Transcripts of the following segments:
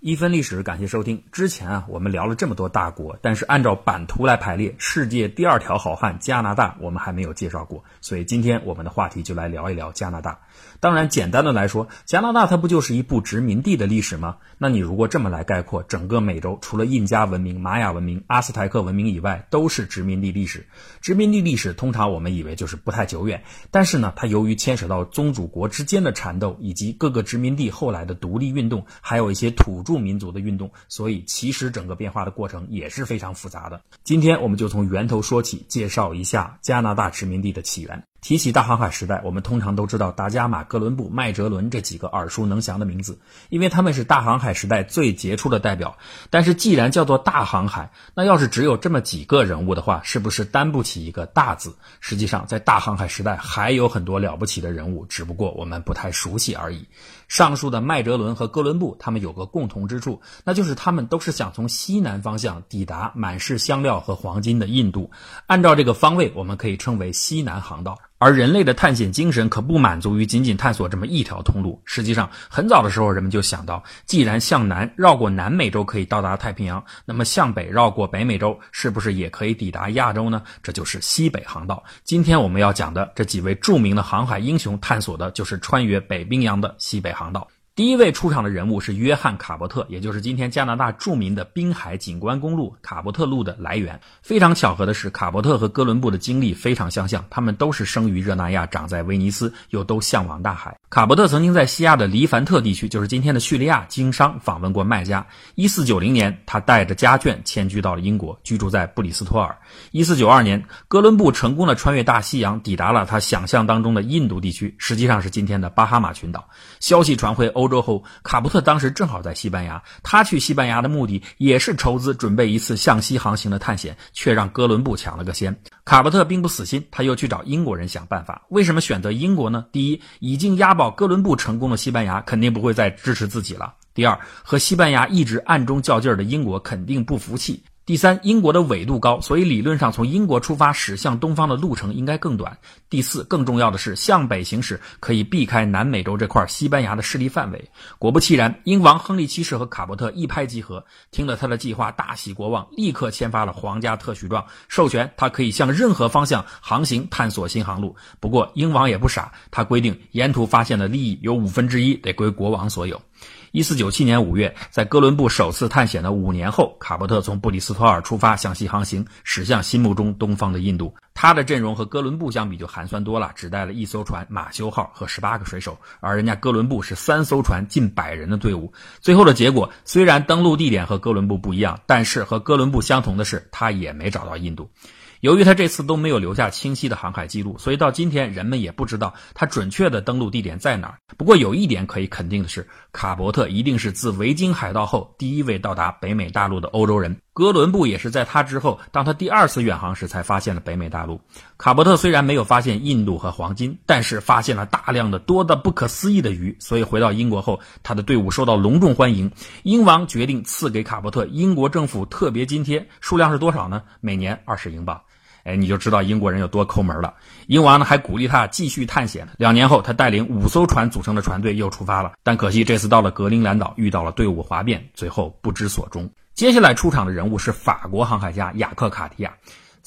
一分历史，感谢收听。之前啊，我们聊了这么多大国，但是按照版图来排列，世界第二条好汉加拿大，我们还没有介绍过。所以今天我们的话题就来聊一聊加拿大。当然，简单的来说，加拿大它不就是一部殖民地的历史吗？那你如果这么来概括，整个美洲除了印加文明、玛雅文明、阿斯泰克文明以外，都是殖民地历史。殖民地历史通常我们以为就是不太久远，但是呢，它由于牵扯到宗主国之间的缠斗，以及各个殖民地后来的独立运动，还有一些土助民族的运动，所以其实整个变化的过程也是非常复杂的。今天我们就从源头说起，介绍一下加拿大殖民地的起源。提起大航海时代，我们通常都知道达伽马、哥伦布、麦哲伦这几个耳熟能详的名字，因为他们是大航海时代最杰出的代表。但是既然叫做大航海，那要是只有这么几个人物的话，是不是担不起一个大字？实际上，在大航海时代还有很多了不起的人物，只不过我们不太熟悉而已。上述的麦哲伦和哥伦布，他们有个共同之处，那就是他们都是想从西南方向抵达满是香料和黄金的印度。按照这个方位，我们可以称为西南航道。而人类的探险精神可不满足于仅仅探索这么一条通路。实际上，很早的时候，人们就想到，既然向南绕过南美洲可以到达太平洋，那么向北绕过北美洲，是不是也可以抵达亚洲呢？这就是西北航道。今天我们要讲的这几位著名的航海英雄，探索的就是穿越北冰洋的西北航道。第一位出场的人物是约翰·卡伯特，也就是今天加拿大著名的滨海景观公路卡伯特路的来源。非常巧合的是，卡伯特和哥伦布的经历非常相像，他们都是生于热那亚，长在威尼斯，又都向往大海。卡伯特曾经在西亚的黎凡特地区，就是今天的叙利亚经商，访问过麦加。一四九零年，他带着家眷迁居到了英国，居住在布里斯托尔。一四九二年，哥伦布成功的穿越大西洋，抵达了他想象当中的印度地区，实际上是今天的巴哈马群岛。消息传回欧。欧洲后，卡伯特当时正好在西班牙。他去西班牙的目的也是筹资准备一次向西航行的探险，却让哥伦布抢了个先。卡伯特并不死心，他又去找英国人想办法。为什么选择英国呢？第一，已经押宝哥伦布成功的西班牙肯定不会再支持自己了；第二，和西班牙一直暗中较劲儿的英国肯定不服气。第三，英国的纬度高，所以理论上从英国出发驶向东方的路程应该更短。第四，更重要的是向北行驶可以避开南美洲这块西班牙的势力范围。果不其然，英王亨利七世和卡伯特一拍即合，听了他的计划，大喜过望，立刻签发了皇家特许状，授权他可以向任何方向航行探索新航路。不过，英王也不傻，他规定沿途发现的利益有五分之一得归国王所有。一四九七年五月，在哥伦布首次探险的五年后，卡伯特从布里斯托尔出发，向西航行，驶向心目中东方的印度。他的阵容和哥伦布相比就寒酸多了，只带了一艘船“马修号”和十八个水手，而人家哥伦布是三艘船、近百人的队伍。最后的结果虽然登陆地点和哥伦布不一样，但是和哥伦布相同的是，他也没找到印度。由于他这次都没有留下清晰的航海记录，所以到今天人们也不知道他准确的登陆地点在哪儿。不过有一点可以肯定的是，卡伯特一定是自维京海盗后第一位到达北美大陆的欧洲人。哥伦布也是在他之后，当他第二次远航时才发现了北美大陆。卡伯特虽然没有发现印度和黄金，但是发现了大量的多的不可思议的鱼。所以回到英国后，他的队伍受到隆重欢迎。英王决定赐给卡伯特英国政府特别津贴，数量是多少呢？每年二十英镑。哎，你就知道英国人有多抠门了。英王呢还鼓励他继续探险。两年后，他带领五艘船组成的船队又出发了，但可惜这次到了格陵兰岛，遇到了队伍哗变，最后不知所终。接下来出场的人物是法国航海家雅克·卡提亚。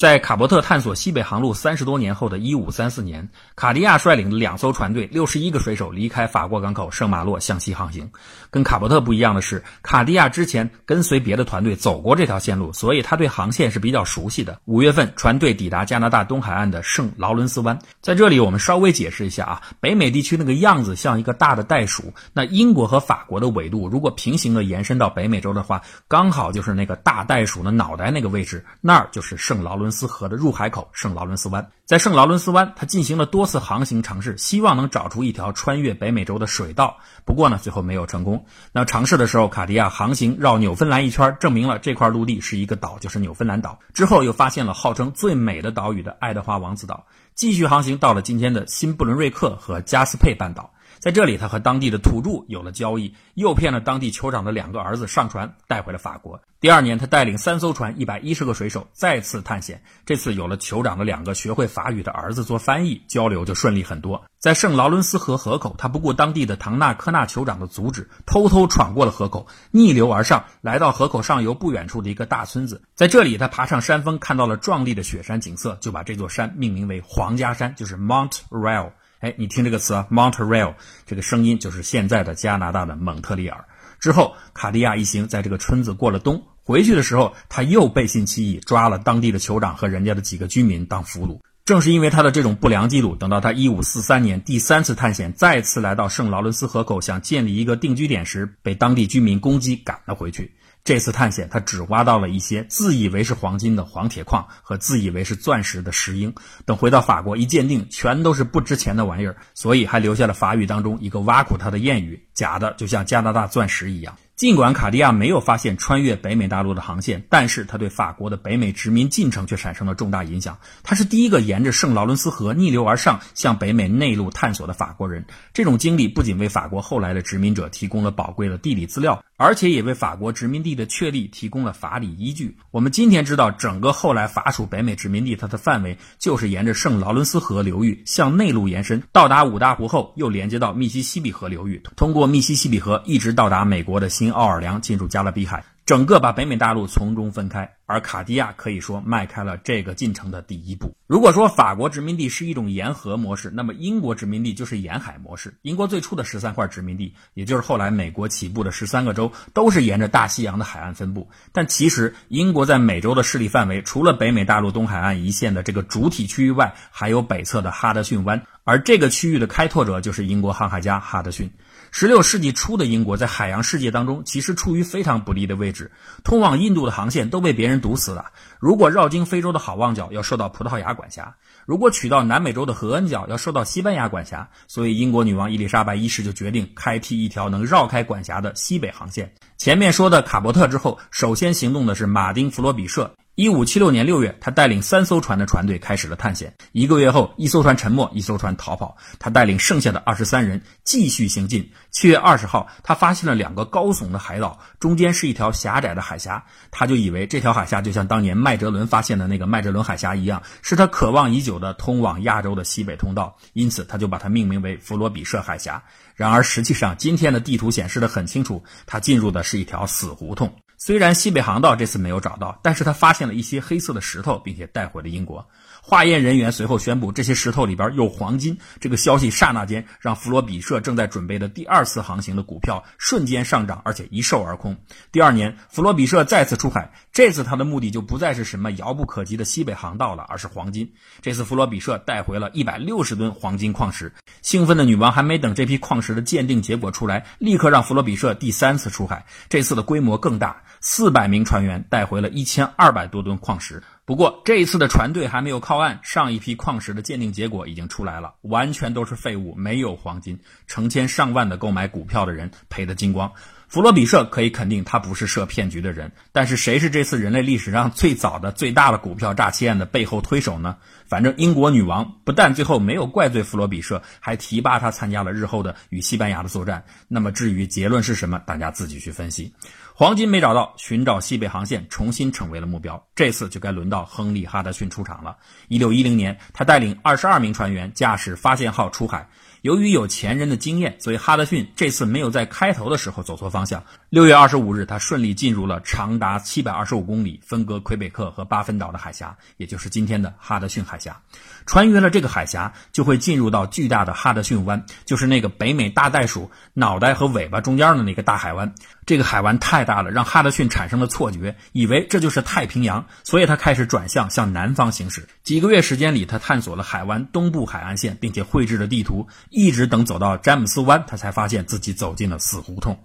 在卡伯特探索西北航路三十多年后的1534年，卡迪亚率领两艘船队，六十一个水手离开法国港口圣马洛向西航行。跟卡伯特不一样的是，卡迪亚之前跟随别的团队走过这条线路，所以他对航线是比较熟悉的。五月份，船队抵达加拿大东海岸的圣劳伦斯湾。在这里，我们稍微解释一下啊，北美地区那个样子像一个大的袋鼠。那英国和法国的纬度如果平行的延伸到北美洲的话，刚好就是那个大袋鼠的脑袋那个位置，那儿就是圣劳伦斯河的入海口圣劳伦斯湾，在圣劳伦斯湾，他进行了多次航行尝试，希望能找出一条穿越北美洲的水道。不过呢，最后没有成功。那尝试的时候，卡迪亚航行绕纽芬兰一圈，证明了这块陆地是一个岛，就是纽芬兰岛。之后又发现了号称最美的岛屿的爱德华王子岛，继续航行到了今天的新布伦瑞克和加斯佩半岛。在这里，他和当地的土著有了交易，诱骗了当地酋长的两个儿子上船，带回了法国。第二年，他带领三艘船、一百一十个水手再次探险。这次有了酋长的两个学会法语的儿子做翻译，交流就顺利很多。在圣劳伦斯河河口，他不顾当地的唐纳科纳酋长的阻止，偷偷闯过了河口，逆流而上，来到河口上游不远处的一个大村子。在这里，他爬上山峰，看到了壮丽的雪山景色，就把这座山命名为皇家山，就是 Mount Royal。哎，你听这个词啊，Montreal，这个声音就是现在的加拿大的蒙特利尔。之后，卡地亚一行在这个村子过了冬，回去的时候，他又背信弃义，抓了当地的酋长和人家的几个居民当俘虏。正是因为他的这种不良记录，等到他1543年第三次探险，再次来到圣劳伦斯河口，想建立一个定居点时，被当地居民攻击，赶了回去。这次探险，他只挖到了一些自以为是黄金的黄铁矿和自以为是钻石的石英。等回到法国一鉴定，全都是不值钱的玩意儿，所以还留下了法语当中一个挖苦他的谚语：“假的就像加拿大钻石一样。”尽管卡地亚没有发现穿越北美大陆的航线，但是他对法国的北美殖民进程却产生了重大影响。他是第一个沿着圣劳伦斯河逆流而上向北美内陆探索的法国人。这种经历不仅为法国后来的殖民者提供了宝贵的地理资料，而且也为法国殖民地的确立提供了法理依据。我们今天知道，整个后来法属北美殖民地，它的范围就是沿着圣劳伦斯河流域向内陆延伸，到达五大湖后，又连接到密西西比河流域，通过密西西比河一直到达美国的新。奥尔良进入加勒比海，整个把北美大陆从中分开，而卡地亚可以说迈开了这个进程的第一步。如果说法国殖民地是一种沿河模式，那么英国殖民地就是沿海模式。英国最初的十三块殖民地，也就是后来美国起步的十三个州，都是沿着大西洋的海岸分布。但其实，英国在美洲的势力范围，除了北美大陆东海岸一线的这个主体区域外，还有北侧的哈德逊湾，而这个区域的开拓者就是英国航海家哈德逊。十六世纪初的英国在海洋世界当中，其实处于非常不利的位置。通往印度的航线都被别人堵死了。如果绕经非洲的好望角，要受到葡萄牙管辖；如果取到南美洲的合恩角，要受到西班牙管辖。所以，英国女王伊丽莎白一世就决定开辟一条能绕开管辖的西北航线。前面说的卡伯特之后，首先行动的是马丁·弗罗比舍。一五七六年六月，他带领三艘船的船队开始了探险。一个月后，一艘船沉没，一艘船逃跑。他带领剩下的二十三人继续行进。七月二十号，他发现了两个高耸的海岛，中间是一条狭窄的海峡。他就以为这条海峡就像当年麦哲伦发现的那个麦哲伦海峡一样，是他渴望已久的通往亚洲的西北通道。因此，他就把它命名为弗罗比舍海峡。然而，实际上今天的地图显示的很清楚，他进入的是一条死胡同。虽然西北航道这次没有找到，但是他发现了一些黑色的石头，并且带回了英国。化验人员随后宣布，这些石头里边有黄金。这个消息刹那间让弗罗比舍正在准备的第二次航行的股票瞬间上涨，而且一售而空。第二年，弗罗比舍再次出海，这次他的目的就不再是什么遥不可及的西北航道了，而是黄金。这次弗罗比舍带回了一百六十吨黄金矿石。兴奋的女王还没等这批矿石的鉴定结果出来，立刻让弗罗比舍第三次出海，这次的规模更大，四百名船员带回了一千二百多吨矿石。不过这一次的船队还没有靠岸，上一批矿石的鉴定结果已经出来了，完全都是废物，没有黄金。成千上万的购买股票的人赔得精光。弗罗比舍可以肯定他不是设骗局的人，但是谁是这次人类历史上最早的、最大的股票诈欺案的背后推手呢？反正英国女王不但最后没有怪罪弗罗比舍，还提拔他参加了日后的与西班牙的作战。那么至于结论是什么，大家自己去分析。黄金没找到，寻找西北航线重新成为了目标。这次就该轮到亨利·哈德逊出场了。一六一零年，他带领二十二名船员驾驶发现号出海。由于有前人的经验，所以哈德逊这次没有在开头的时候走错方向。六月二十五日，他顺利进入了长达七百二十五公里、分隔魁北克和巴芬岛的海峡，也就是今天的哈德逊海峡。穿越了这个海峡，就会进入到巨大的哈德逊湾，就是那个北美大袋鼠脑袋和尾巴中间的那个大海湾。这个海湾太大了，让哈德逊产生了错觉，以为这就是太平洋，所以他开始转向向南方行驶。几个月时间里，他探索了海湾东部海岸线，并且绘制了地图。一直等走到詹姆斯湾，他才发现自己走进了死胡同。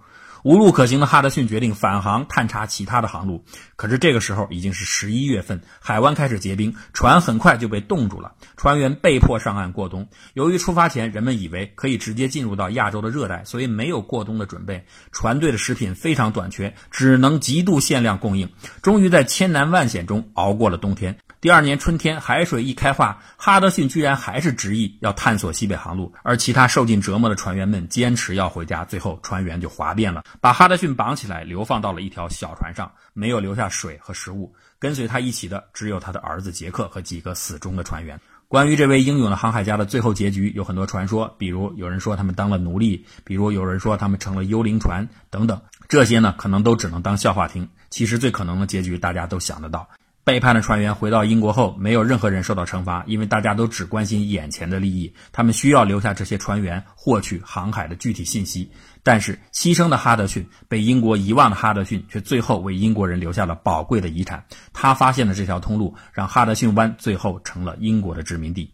无路可行的哈德逊决定返航探查其他的航路。可是这个时候已经是十一月份，海湾开始结冰，船很快就被冻住了。船员被迫上岸过冬。由于出发前人们以为可以直接进入到亚洲的热带，所以没有过冬的准备。船队的食品非常短缺，只能极度限量供应。终于在千难万险中熬过了冬天。第二年春天，海水一开化，哈德逊居然还是执意要探索西北航路，而其他受尽折磨的船员们坚持要回家，最后船员就哗变了，把哈德逊绑起来，流放到了一条小船上，没有留下水和食物。跟随他一起的只有他的儿子杰克和几个死忠的船员。关于这位英勇的航海家的最后结局，有很多传说，比如有人说他们当了奴隶，比如有人说他们成了幽灵船等等。这些呢，可能都只能当笑话听。其实最可能的结局，大家都想得到。背叛的船员回到英国后，没有任何人受到惩罚，因为大家都只关心眼前的利益。他们需要留下这些船员，获取航海的具体信息。但是，牺牲的哈德逊，被英国遗忘的哈德逊，却最后为英国人留下了宝贵的遗产。他发现的这条通路，让哈德逊湾最后成了英国的殖民地。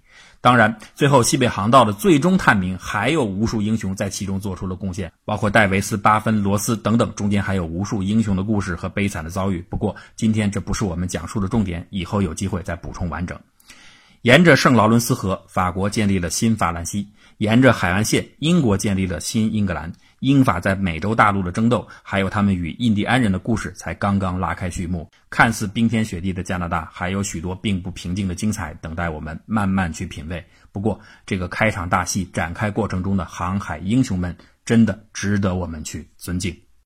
当然，最后西北航道的最终探明，还有无数英雄在其中做出了贡献，包括戴维斯、巴芬、罗斯等等，中间还有无数英雄的故事和悲惨的遭遇。不过，今天这不是我们讲述的重点，以后有机会再补充完整。沿着圣劳伦斯河，法国建立了新法兰西；沿着海岸线，英国建立了新英格兰。英法在美洲大陆的争斗，还有他们与印第安人的故事，才刚刚拉开序幕。看似冰天雪地的加拿大，还有许多并不平静的精彩等待我们慢慢去品味。不过，这个开场大戏展开过程中的航海英雄们，真的值得我们去尊敬。